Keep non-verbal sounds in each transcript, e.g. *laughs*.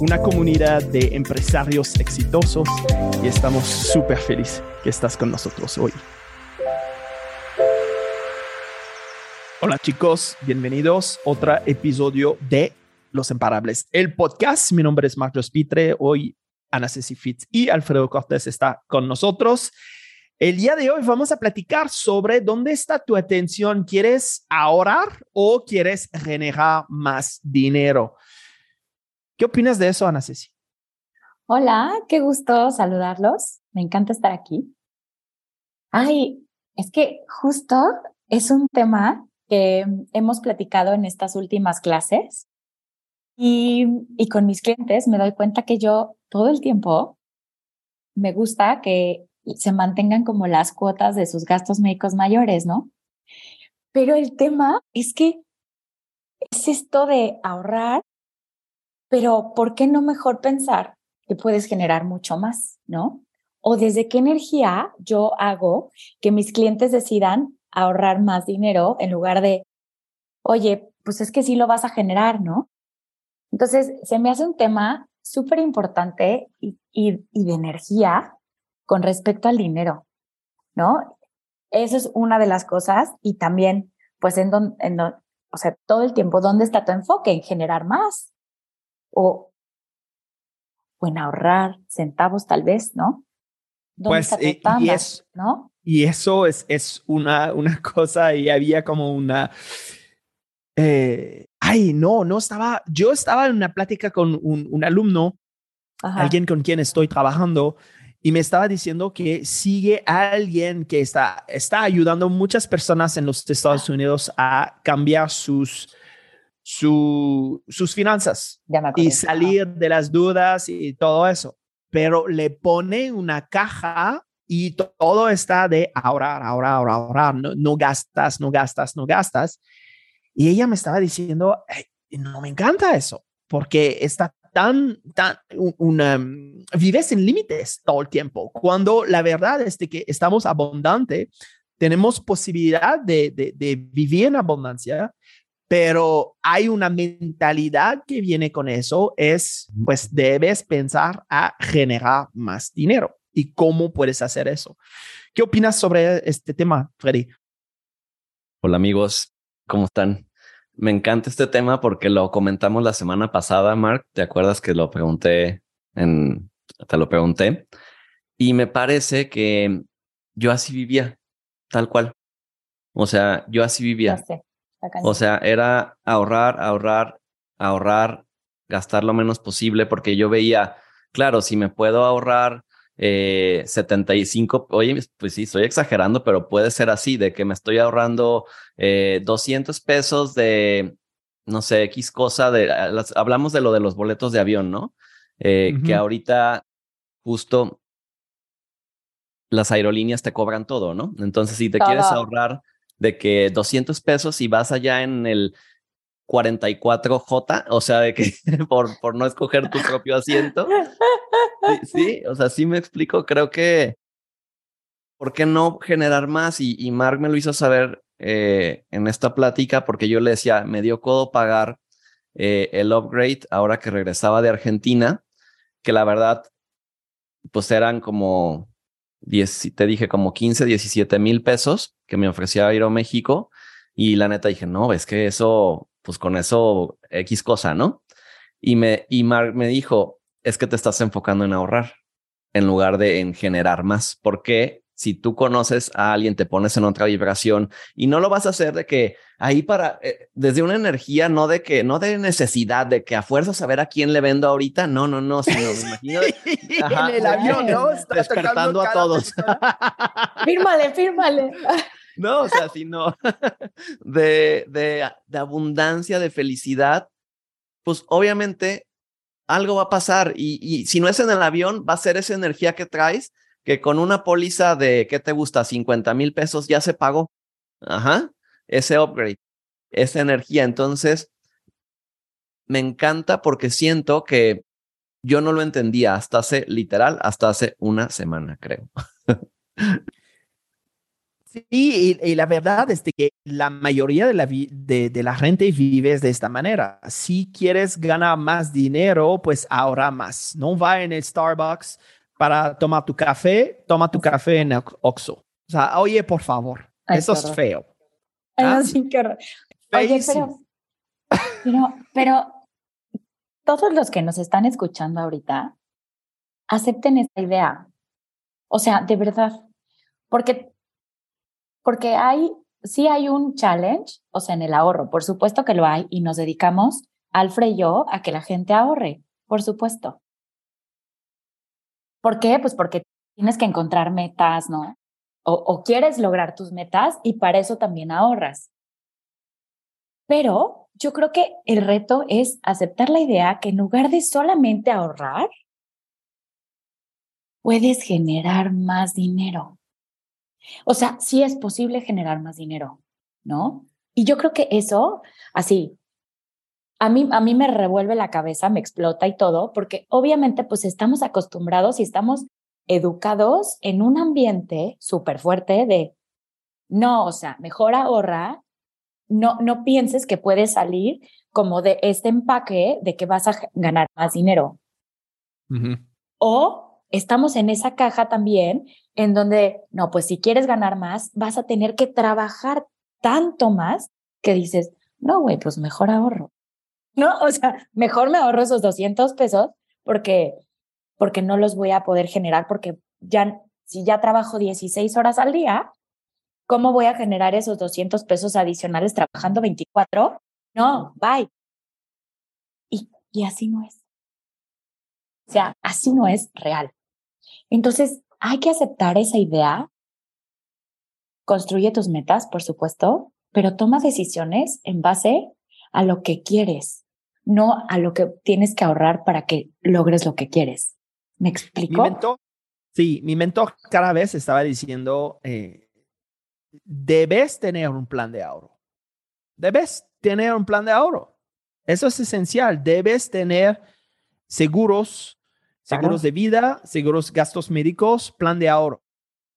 una comunidad de empresarios exitosos y estamos súper felices que estás con nosotros hoy. Hola chicos, bienvenidos a otro episodio de Los Imparables, el podcast. Mi nombre es Marcos Pitre, hoy Ana Ceci Fitz y Alfredo Cortés está con nosotros. El día de hoy vamos a platicar sobre dónde está tu atención. ¿Quieres ahorrar o quieres generar más dinero? ¿Qué opinas de eso, Ana Ceci? Hola, qué gusto saludarlos. Me encanta estar aquí. Ay, es que justo es un tema que hemos platicado en estas últimas clases y, y con mis clientes me doy cuenta que yo todo el tiempo me gusta que se mantengan como las cuotas de sus gastos médicos mayores, ¿no? Pero el tema es que es esto de ahorrar, pero ¿por qué no mejor pensar que puedes generar mucho más, ¿no? O desde qué energía yo hago que mis clientes decidan ahorrar más dinero en lugar de, oye, pues es que sí lo vas a generar, ¿no? Entonces, se me hace un tema súper importante y, y, de energía con respecto al dinero, ¿no? Eso es una de las cosas y también, pues, en donde, en o sea, todo el tiempo, ¿dónde está tu enfoque? En generar más o, o en ahorrar centavos tal vez, ¿no? ¿Dónde pues, está tu y, es, ¿no? Y eso es, es una, una *laughs* cosa y había como una... Eh, ay, no, no estaba, yo estaba en una plática con un, un alumno, alguien con quien estoy trabajando, y me estaba diciendo que sigue a alguien que está, está ayudando a muchas personas en los Estados Unidos a cambiar sus, su, sus finanzas y salir de las dudas y todo eso. Pero le pone una caja y todo está de ahorrar, ahorrar, ahorrar, ahorrar. No, no gastas, no gastas, no gastas. Y ella me estaba diciendo, no me encanta eso, porque está tan, tan, una, vives en límites todo el tiempo, cuando la verdad es que estamos abundante, tenemos posibilidad de, de, vivir en abundancia, pero hay una mentalidad que viene con eso, es pues debes pensar a generar más dinero. ¿Y cómo puedes hacer eso? ¿Qué opinas sobre este tema, Freddy? Hola amigos, ¿cómo están? Me encanta este tema porque lo comentamos la semana pasada, Mark. ¿Te acuerdas que lo pregunté en, te lo pregunté? Y me parece que yo así vivía, tal cual. O sea, yo así vivía. O sea, era ahorrar, ahorrar, ahorrar, gastar lo menos posible porque yo veía, claro, si me puedo ahorrar eh, 75, oye, pues sí, estoy exagerando, pero puede ser así, de que me estoy ahorrando eh, 200 pesos de, no sé, X cosa, de, hablamos de lo de los boletos de avión, ¿no? Eh, que ahorita justo las aerolíneas te cobran todo, ¿no? Entonces, si te quieres ahorrar de que 200 pesos y vas allá en el 44J, o sea, de que *laughs* por, por no escoger tu propio asiento. Sí, o sea, sí me explico, creo que, ¿por qué no generar más? Y, y Mark me lo hizo saber eh, en esta plática porque yo le decía, me dio codo pagar eh, el upgrade ahora que regresaba de Argentina, que la verdad, pues eran como, 10, te dije, como 15, 17 mil pesos que me ofrecía ir a México. Y la neta dije, no, es que eso pues con eso X cosa, ¿no? Y me, y Mark me dijo, es que te estás enfocando en ahorrar en lugar de en generar más, porque si tú conoces a alguien, te pones en otra vibración y no lo vas a hacer de que ahí para, eh, desde una energía, no de que, no de necesidad, de que a fuerza saber a quién le vendo ahorita, no, no, no, sino me imagino *laughs* en el avión, ¿no? despertando a todos. fírmale, fírmale. No, o sea, sino *laughs* de, de, de abundancia, de felicidad, pues obviamente algo va a pasar y, y, si no es en el avión, va a ser esa energía que traes que con una póliza de, ¿qué te gusta? 50 mil pesos ya se pagó. Ajá, ese upgrade, esa energía. Entonces, me encanta porque siento que yo no lo entendía hasta hace, literal, hasta hace una semana, creo. *laughs* Sí, y, la verdad es que la mayoría de la, de, la gente vive de esta manera. Si quieres ganar más dinero, pues ahorra más. No va en el Starbucks para tomar tu café, toma tu café en el Oxxo. O sea, oye, por favor, eso es feo. ¿Ah? sí, Oye, pero, *laughs* pero, pero todos los que nos están escuchando ahorita, acepten esta idea. O sea, de verdad, porque, porque hay, sí hay un challenge, o sea, en el ahorro, por supuesto que lo hay, y nos dedicamos, Alfred y yo, a que la gente ahorre, por supuesto. ¿Por qué? Pues porque tienes que encontrar metas, ¿no? O, o quieres lograr tus metas y para eso también ahorras. Pero yo creo que el reto es aceptar la idea que en lugar de solamente ahorrar, puedes generar más dinero. O sea, sí es posible generar más dinero, ¿no? Y yo creo que eso, así, a mí, a mí me revuelve la cabeza, me explota y todo, porque obviamente pues estamos acostumbrados y estamos educados en un ambiente súper fuerte de, no, o sea, mejor ahorra no, no pienses que puedes salir como de este empaque de que vas a ganar más dinero. O estamos en esa caja también en donde, no, pues si quieres ganar más, vas a tener que trabajar tanto más que dices, no, güey, pues mejor ahorro. No, o sea, mejor me ahorro esos 200 pesos porque, porque no los voy a poder generar porque ya, si ya trabajo 16 horas al día, ¿Cómo voy a generar esos 200 pesos adicionales trabajando 24? No, bye. Y, y así no es. O sea, así no es real. Entonces, hay que aceptar esa idea. Construye tus metas, por supuesto, pero toma decisiones en base a lo que quieres, no a lo que tienes que ahorrar para que logres lo que quieres. ¿Me explico? Mi mentor, sí, mi mentor cada vez estaba diciendo, eh, debes tener un plan de ahorro. Debes tener un plan de ahorro. Eso es esencial. Debes tener seguros, seguros de vida, seguros gastos médicos, plan de ahorro.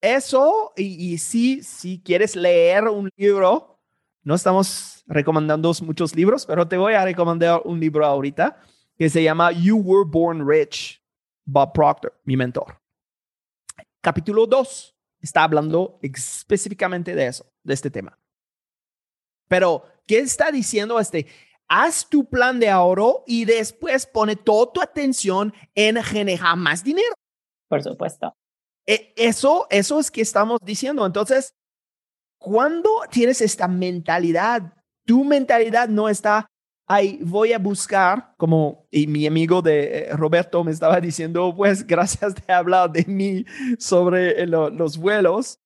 Eso, y, si, si quieres leer un libro, no estamos recomendando muchos libros, pero te voy a recomendar un libro ahorita que se llama You Were Born Rich, Bob Proctor, mi mentor. Capítulo 2 está hablando específicamente de eso, de este tema. Pero, ¿qué está diciendo este? Haz tu plan de ahorro y después pone toda tu atención en generar más dinero. Por supuesto. E, eso, eso es que estamos diciendo. Entonces, cuando tienes esta mentalidad, tu mentalidad no está ahí voy a buscar, como y mi amigo de eh, Roberto me estaba diciendo, pues *laughs* gracias de hablar de mí sobre eh, los vuelos,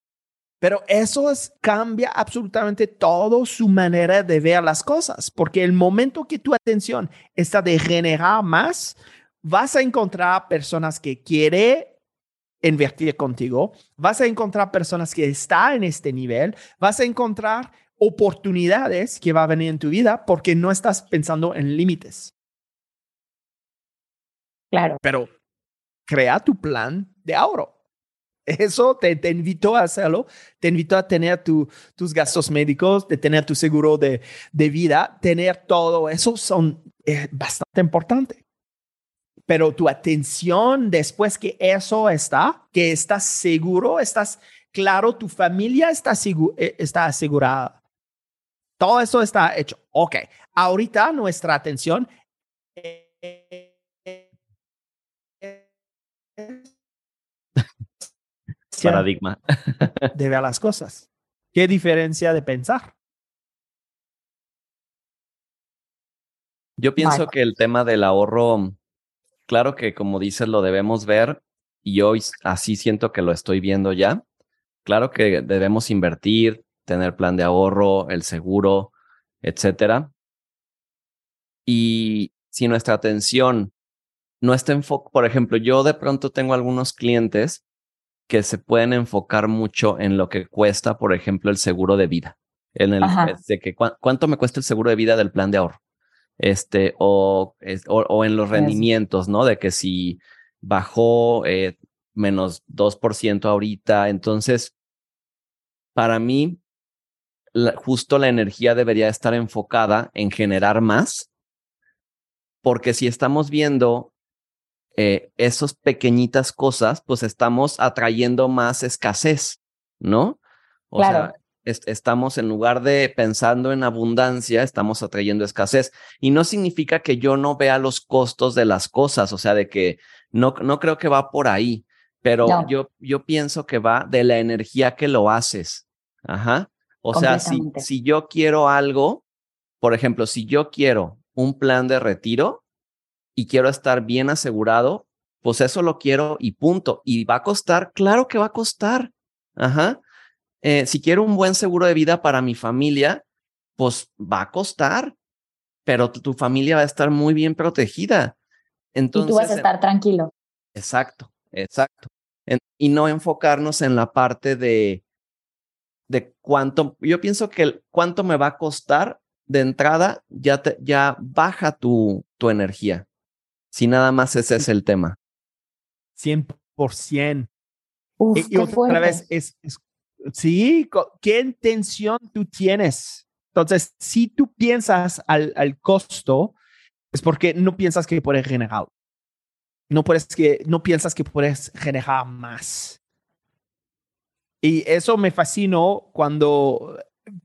pero eso es, cambia absolutamente todo su manera de ver las cosas, porque el momento que tu atención está de generar más, vas a encontrar personas que quieren invertir contigo, vas a encontrar personas que están en este nivel, vas a encontrar oportunidades que va a venir en tu vida porque no estás pensando en límites. Claro. Pero crea tu plan de ahorro. Eso te, te invito a hacerlo, te invito a tener tus gastos médicos, de tener tu seguro de, de vida, tener todo eso son eh, bastante importante. Pero tu atención después que eso está, que estás seguro, estás claro, tu familia está, eh, está asegurada todo eso está hecho. Ok, ahorita nuestra atención paradigma *laughs* de ver las cosas. ¿Qué diferencia de pensar? Yo pienso que el tema del ahorro, claro que como dices, lo debemos ver y hoy así siento que lo estoy viendo ya. Claro que debemos invertir, tener plan de ahorro, el seguro, etcétera. Y si nuestra atención no está en foco, por ejemplo, yo de pronto tengo algunos clientes que se pueden enfocar mucho en lo que cuesta, por ejemplo, el seguro de vida. En el de que cuánto me cuesta el seguro de vida del plan de ahorro. Este, o, o, en los rendimientos, ¿no? De que si bajó eh, menos 2% ahorita. Entonces, para mí, justo la energía debería estar enfocada en generar más, porque si estamos viendo eh, esas pequeñitas cosas, pues estamos atrayendo más escasez, ¿no? O sea, estamos en lugar de pensando en abundancia, estamos atrayendo escasez. Y no significa que yo no vea los costos de las cosas, o sea, de que no, no creo que va por ahí, pero yo, yo pienso que va de la energía que lo haces. Ajá. O sea, si, si yo quiero algo, por ejemplo, si yo quiero un plan de retiro y quiero estar bien asegurado, pues eso lo quiero y punto. ¿Y va a costar? Claro que va a costar. Ajá. Eh, si quiero un buen seguro de vida para mi familia, pues va a costar, pero tu, familia va a estar muy bien protegida. Entonces, y tú vas a estar tranquilo. Exacto, exacto. y no enfocarnos en la parte de, de cuánto, yo pienso que el, cuánto me va a costar de entrada ya, te, ya baja tu, tu energía. Si nada más ese es el tema. 100%. Uf, y, otra vez, es, sí, ¿qué intención tú tienes? Entonces, si tú piensas al, al costo, es porque no piensas que puedes generar. No, puedes que, no piensas que puedes generar más. Y eso me fascinó cuando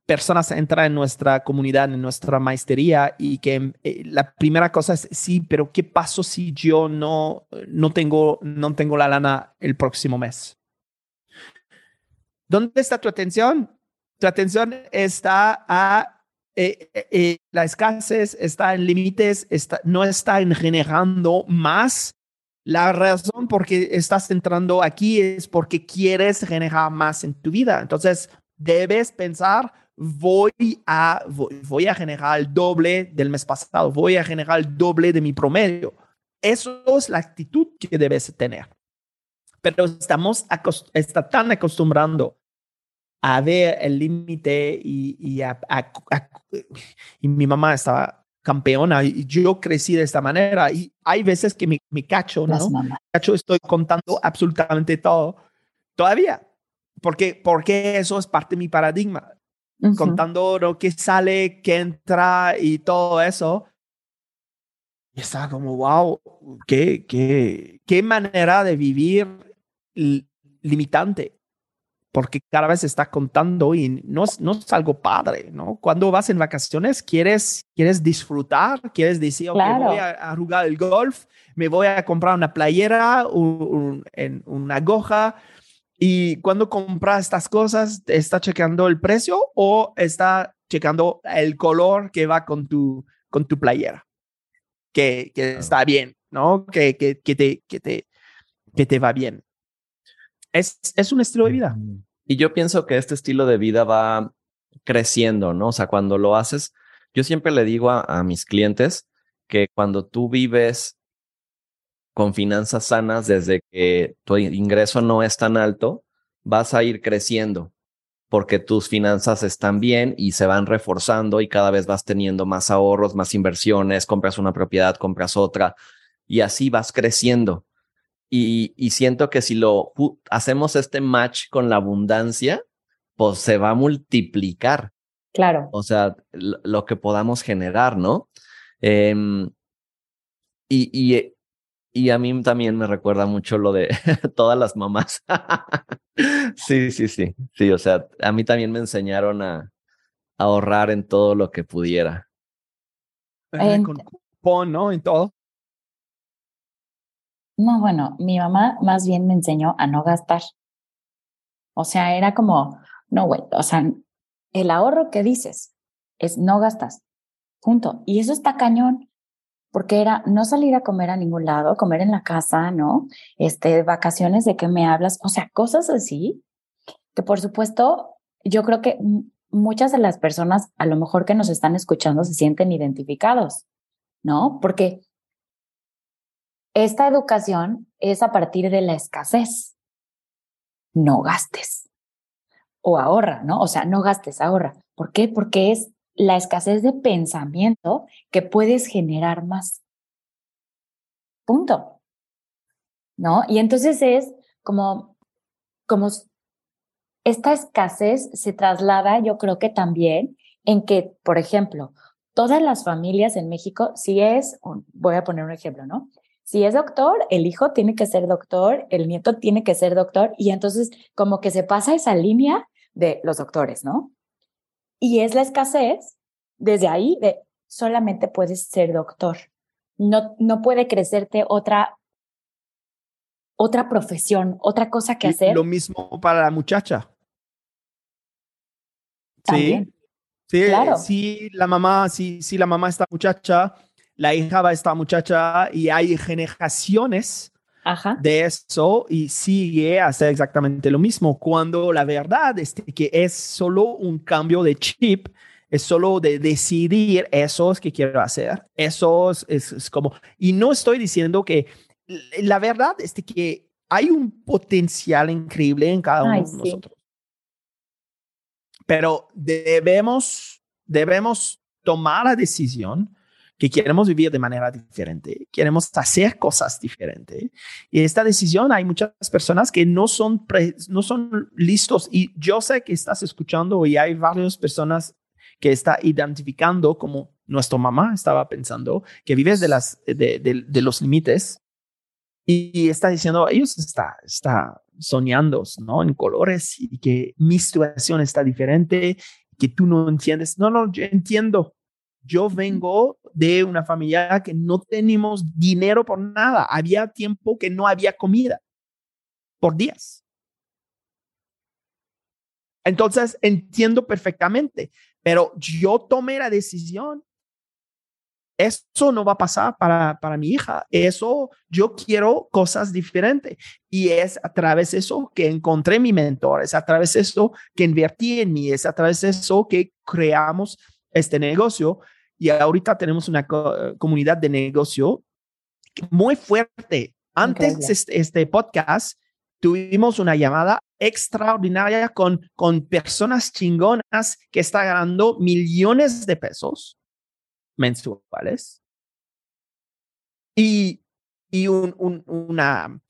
personas entran en nuestra comunidad, en nuestra maestría y que eh, la primera cosa es, sí, pero ¿qué paso si yo no, no, tengo, no tengo la lana el próximo mes? ¿Dónde está tu atención? Tu atención está a eh, eh, la escasez, está en límites, está, no está en generando más la razón por qué estás entrando aquí es porque quieres generar más en tu vida. Entonces, debes pensar, voy a, voy, a generar el doble del mes pasado, voy a generar el doble de mi promedio. Eso es la actitud que debes tener. Pero estamos está tan acostumbrando a ver el límite y, y, y mi mamá estaba campeona y yo crecí de esta manera y hay veces que me, me cacho, ¿no? Cacho, estoy contando absolutamente todo todavía, porque, porque eso es parte de mi paradigma, contando lo que sale, que entra y todo eso. Y está como, wow, qué, qué, qué manera de vivir limitante porque cada vez está contando y no es, no es algo padre, ¿no? Cuando vas en vacaciones, quieres, quieres disfrutar, quieres decir, voy a, jugar el golf, me voy a comprar una playera, en una goja, y cuando compras estas cosas, ¿está checando el precio o está checando el color que va con tu, con tu playera? Que, que está bien, ¿no? Que, que, que, te, que, te, que te va bien es, es un estilo de vida. Y yo pienso que este estilo de vida va creciendo, ¿no? O sea, cuando lo haces, yo siempre le digo a, mis clientes que cuando tú vives con finanzas sanas desde que tu ingreso no es tan alto, vas a ir creciendo porque tus finanzas están bien y se van reforzando y cada vez vas teniendo más ahorros, más inversiones, compras una propiedad, compras otra y así vas creciendo. Y, siento que si lo hacemos este match con la abundancia, pues se va a multiplicar. Claro. O sea, lo, que podamos generar, ¿no? Y, y, y, a mí también me recuerda mucho lo de *laughs* todas las mamás. *laughs* sí, sí, sí. Sí, o sea, a mí también me enseñaron a, ahorrar en todo lo que pudiera. con cupón, ¿no? En todo. No, bueno, mi mamá más bien me enseñó a no gastar. O sea, era como, no, güey, o sea, el ahorro que dices es no gastas, punto. Y eso está cañón, porque era no salir a comer a ningún lado, comer en la casa, ¿no? Este, vacaciones de qué me hablas, o sea, cosas así, que por supuesto, yo creo que muchas de las personas a lo mejor que nos están escuchando se sienten identificados, ¿no? Porque esta educación es a partir de la escasez. no gastes o ahorra, ¿no? O sea, no gastes, ahorra. ¿Por qué? Porque es la escasez de pensamiento que puedes generar más. Punto. ¿No? Y entonces es como, como esta escasez se traslada, yo creo que también en que, por ejemplo, todas las familias en México, si es, voy a poner un ejemplo, ¿no? Si es doctor, el hijo tiene que ser doctor, el nieto tiene que ser doctor, y entonces como que se pasa esa línea de los doctores, ¿no? Y es la escasez desde ahí de solamente puedes ser doctor. No, no puede crecerte otra, otra profesión, otra cosa que hacer. Lo mismo para la muchacha. Sí. Sí, claro. sí, la mamá, sí, sí, la mamá está muchacha, la hija va a estar muchacha y hay generaciones de eso y sigue a hacer exactamente lo mismo, cuando la verdad es que es solo un cambio de chip, es solo de decidir eso es que quiero hacer, eso es, como, y no estoy diciendo que la verdad es que hay un potencial increíble en cada uno de nosotros. Pero debemos, debemos tomar la decisión que queremos vivir de manera diferente, queremos hacer cosas diferentes. Y esta decisión hay muchas personas que no son, no son listos y yo sé que estás escuchando y hay varias personas que está identificando como nuestra mamá estaba pensando, que vives de, las, de, de, los límites y, está diciendo, ellos está, está soñando, ¿no? En colores y que mi situación está diferente, que tú no entiendes. No, no, yo entiendo, yo vengo de una familia que no tenemos dinero por nada. Había tiempo que no había comida por días. Entonces, entiendo perfectamente, pero yo tomé la decisión. Eso no va a pasar para, para mi hija. Eso, yo quiero cosas diferentes. Y es a través de eso que encontré mi mentor, es a través de eso que invertí en mí, es a través de eso que creamos este negocio y ahorita tenemos una comunidad de negocio muy fuerte. Antes de este, este, podcast tuvimos una llamada extraordinaria con, con personas chingonas que están ganando millones de pesos mensuales y, y una,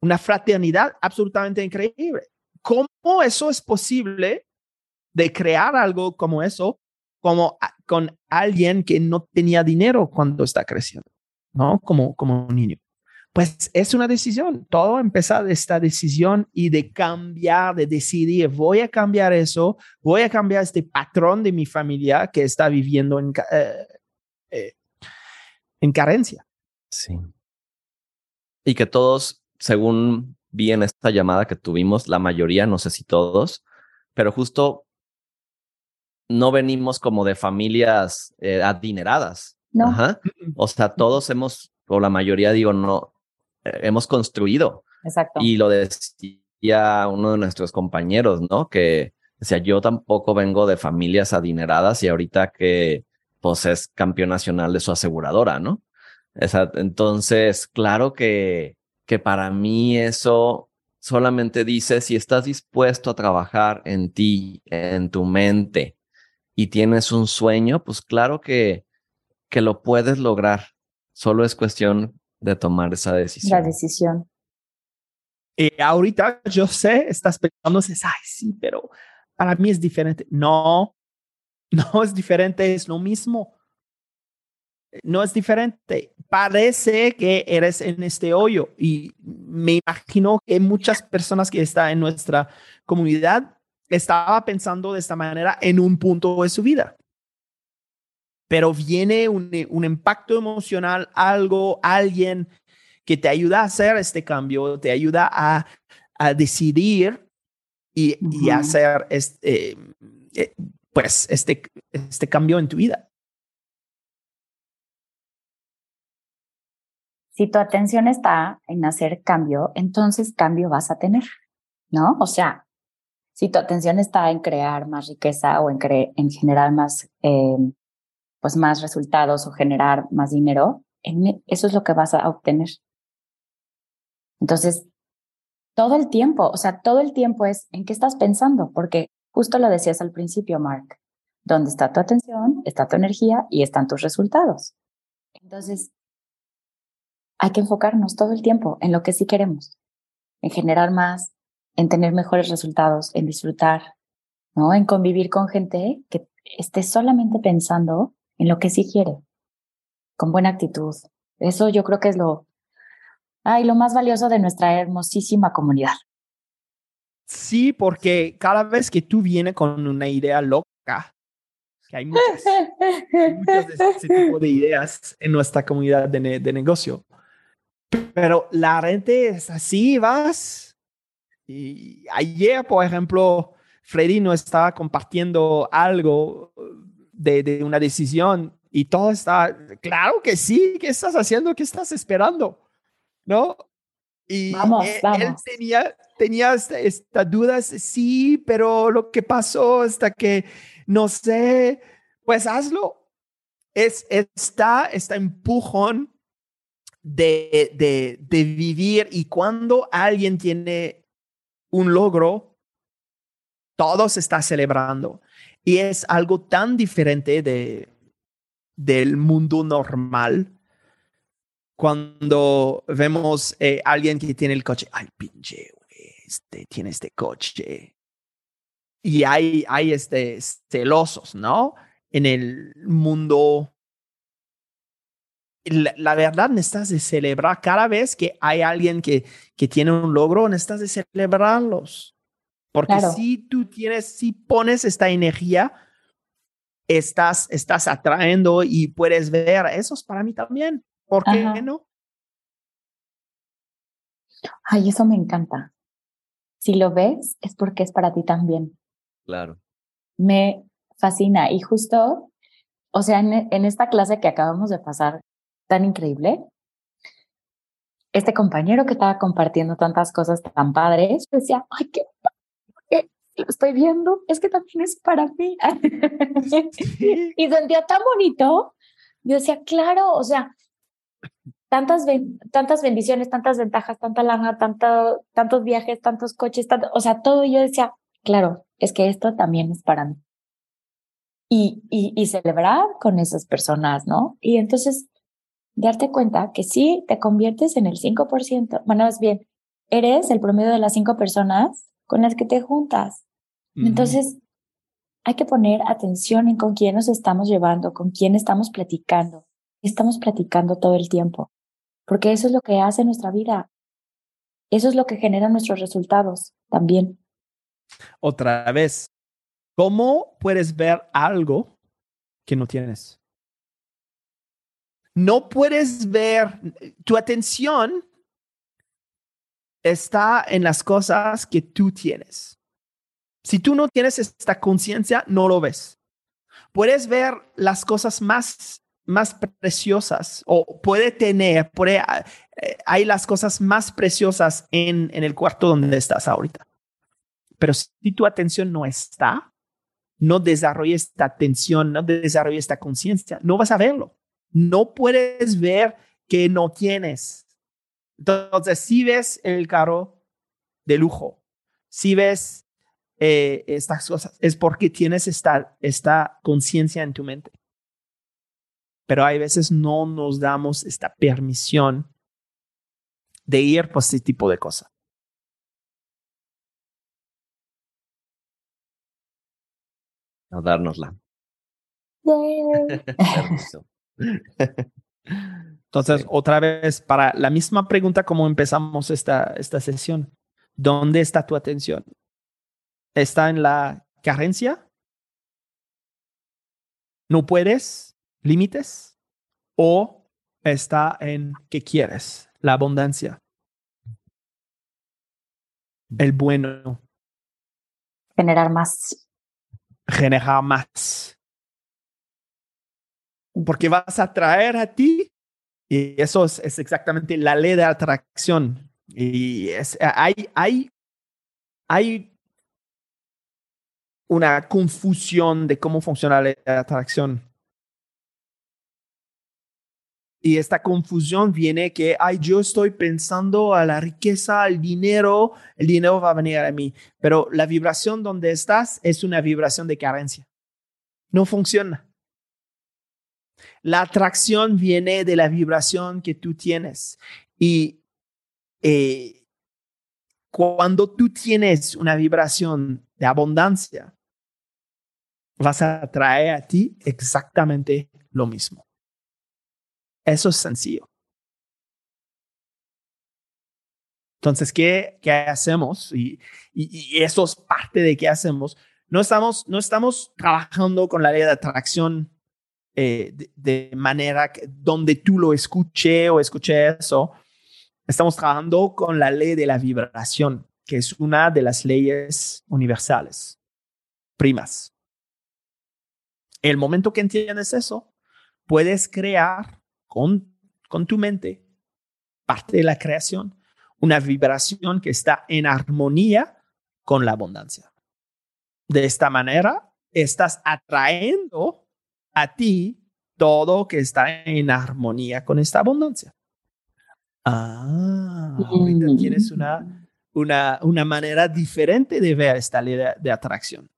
una fraternidad absolutamente increíble. ¿Cómo eso es posible de crear algo como eso como con alguien que no tenía dinero cuando está creciendo, ¿no? Como, como un niño. Pues es una decisión, todo empieza de esta decisión y de cambiar, de decidir, voy a cambiar eso, voy a cambiar este patrón de mi familia que está viviendo en, eh, eh, en carencia. Sí. Y que todos, según vi en esta llamada que tuvimos, la mayoría, no sé si todos, pero justo no venimos como de familias eh, adineradas. No. O sea, todos hemos, o la mayoría digo, no, eh, hemos construido. Exacto. Y lo decía uno de nuestros compañeros, ¿no? Que decía, yo tampoco vengo de familias adineradas y ahorita que pues es campeón nacional de su aseguradora, ¿no? entonces, claro que, que para mí eso solamente dice si estás dispuesto a trabajar en ti, en tu mente, y tienes un sueño, pues claro que, que lo puedes lograr. Solo es cuestión de tomar esa decisión. La decisión. Y ahorita yo sé, estás pensando, ay, sí, pero para mí es diferente. No, *laughs* no es diferente, es lo mismo. No es diferente. Parece que eres en este hoyo y me imagino que muchas personas que están en nuestra comunidad estaba pensando de esta manera en un punto de su vida. Pero viene un, un impacto emocional, algo, alguien que te ayuda a hacer este cambio, te ayuda a, a decidir y, y hacer este, eh, pues este, este cambio en tu vida. Si tu atención está en hacer cambio, entonces cambio vas a tener, ¿no? O sea, si tu atención está en crear más riqueza o en, en generar más, eh, pues más resultados o generar más dinero, eso es lo que vas a obtener. Entonces, todo el tiempo, o sea, todo el tiempo es en qué estás pensando, porque justo lo decías al principio, Mark, donde está tu atención, está tu energía y están tus resultados. Entonces, hay que enfocarnos todo el tiempo en lo que sí queremos, en generar más, en tener mejores resultados, en disfrutar, ¿no? En convivir con gente que esté solamente pensando en lo que sí quiere, con buena actitud. Eso yo creo que es lo, ay, lo más valioso de nuestra hermosísima comunidad. Sí, porque cada vez que tú vienes con una idea loca, que hay muchas, muchas de ese tipo de ideas en nuestra comunidad de, de negocio, pero la gente es así, vas. Y ayer, por ejemplo, Freddy no estaba compartiendo algo de, de una decisión y todo está, claro que sí, ¿qué estás haciendo? ¿Qué estás esperando? ¿No? Y vamos, él, vamos. él, tenía, tenía estas esta dudas, sí, pero lo que pasó hasta que, no sé, pues hazlo. Es, está, está empujón de, de, de vivir y cuando alguien tiene un logro, todo se está celebrando. Y es algo tan diferente de, del mundo normal. Cuando vemos eh, alguien que tiene el coche, ay, pinche, este, tiene este coche. Y hay, hay este, celosos, ¿no? En el mundo la, la, verdad necesitas de celebrar cada vez que hay alguien que, que tiene un logro, necesitas de celebrarlos. Porque claro. si tú tienes, si pones esta energía, estás, estás atrayendo y puedes ver, eso es para mí también. ¿Por qué Ajá. no? Ay, eso me encanta. Si lo ves, es porque es para ti también. Claro. Me fascina. Y justo, o sea, en, en esta clase que acabamos de pasar, tan increíble. Este compañero que estaba compartiendo tantas cosas tan padres, decía, ay, qué, qué lo estoy viendo, es que también es para mí. Sí. *laughs* y sentía tan bonito. Yo decía, claro, o sea, tantas, tantas bendiciones, tantas ventajas, tanta lana, tanto, tantos viajes, tantos coches, tanto, o sea, todo. Y yo decía, claro, es que esto también es para mí. Y, y, y celebrar con esas personas, ¿no? Y entonces darte cuenta que sí te conviertes en el 5%, bueno, es bien, eres el promedio de las cinco personas con las que te juntas. Uh -huh. Entonces, hay que poner atención en con quién nos estamos llevando, con quién estamos platicando. Estamos platicando todo el tiempo, porque eso es lo que hace nuestra vida. Eso es lo que genera nuestros resultados también. Otra vez, ¿cómo puedes ver algo que no tienes? No puedes ver, tu atención está en las cosas que tú tienes. Si tú no tienes esta conciencia, no lo ves. Puedes ver las cosas más, más preciosas o puede tener, puede, hay las cosas más preciosas en, en el cuarto donde estás ahorita. Pero si tu atención no está, no desarrolla esta atención, no desarrolla esta conciencia, no vas a verlo no puedes ver que no tienes. Entonces, si ves el carro de lujo, si ves eh, estas cosas, es porque tienes esta, esta conciencia en tu mente. Pero hay veces no nos damos esta permisión de ir por este tipo de cosas. No dárnosla. *laughs* Entonces, sí. otra vez, para la misma pregunta como empezamos esta, esta sesión, ¿dónde está tu atención? ¿Está en la carencia? ¿No puedes? ¿Límites? ¿O está en qué quieres? La abundancia. El bueno. Generar más. Generar más porque vas a traer a ti y eso es, exactamente la ley de atracción. Y es, hay, hay, hay una confusión de cómo funciona la atracción. y esta confusión viene que, ay, yo estoy pensando a la riqueza, al dinero, el dinero va a venir a mí. Pero la vibración donde estás es una vibración de carencia. No funciona. La atracción viene de la vibración que tú tienes. Y eh, cuando tú tienes una vibración de abundancia, vas a atraer a ti exactamente lo mismo. Eso es sencillo. Entonces, ¿qué, qué hacemos? Y, y, eso es parte de qué hacemos. No estamos, no estamos trabajando con la ley de atracción eh, de, manera donde tú lo escuché o escuché eso. Estamos trabajando con la ley de la vibración, que es una de las leyes universales, primas. El momento que entiendes eso, puedes crear con, con tu mente, parte de la creación, una vibración que está en armonía con la abundancia. De esta manera, estás atrayendo a ti todo que está en armonía con esta abundancia. Ah, ahorita mm. tienes una, una, una manera diferente de ver esta ley de, atracción,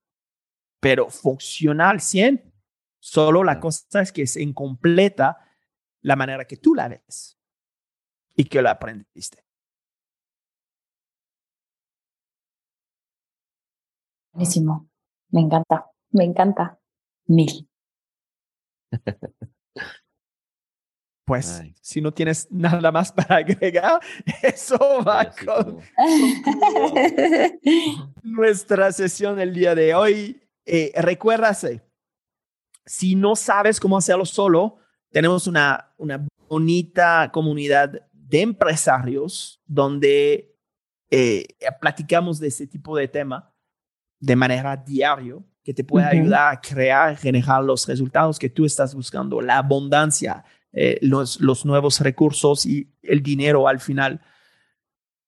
pero funcional 100. Solo la cosa es que es incompleta la manera que tú la ves y que lo aprendiste. Buenísimo. Me encanta, me encanta. Mil. Pues si no tienes nada más *laughs* para agregar, eso va con, *laughs* *laughs* nuestra sesión el día de hoy. Eh, recuérdase, si no sabes cómo hacerlo solo, tenemos una, una bonita comunidad de empresarios donde eh, platicamos de ese tipo de tema de manera diario que te puede ayudar a crear, generar los resultados que tú estás buscando, la abundancia, eh, los, los nuevos recursos y el dinero al final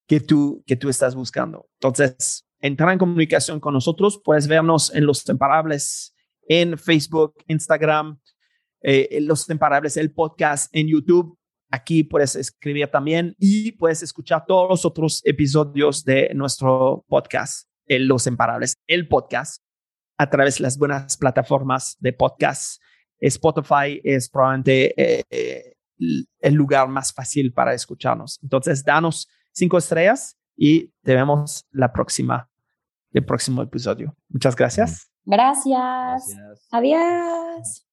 que tú, que tú estás buscando. Entonces, entrar en comunicación con nosotros, puedes vernos en Los Imparables en Facebook, Instagram, eh, Los Imparables, el podcast en YouTube. Aquí puedes escribir también y puedes escuchar todos los otros episodios de nuestro podcast, Los Imparables, el podcast, a través de las buenas plataformas de podcast. Spotify es probablemente eh, eh, el lugar más fácil para escucharnos. Entonces, danos cinco estrellas y te vemos la próxima, el próximo episodio. Muchas gracias. Gracias. Adiós.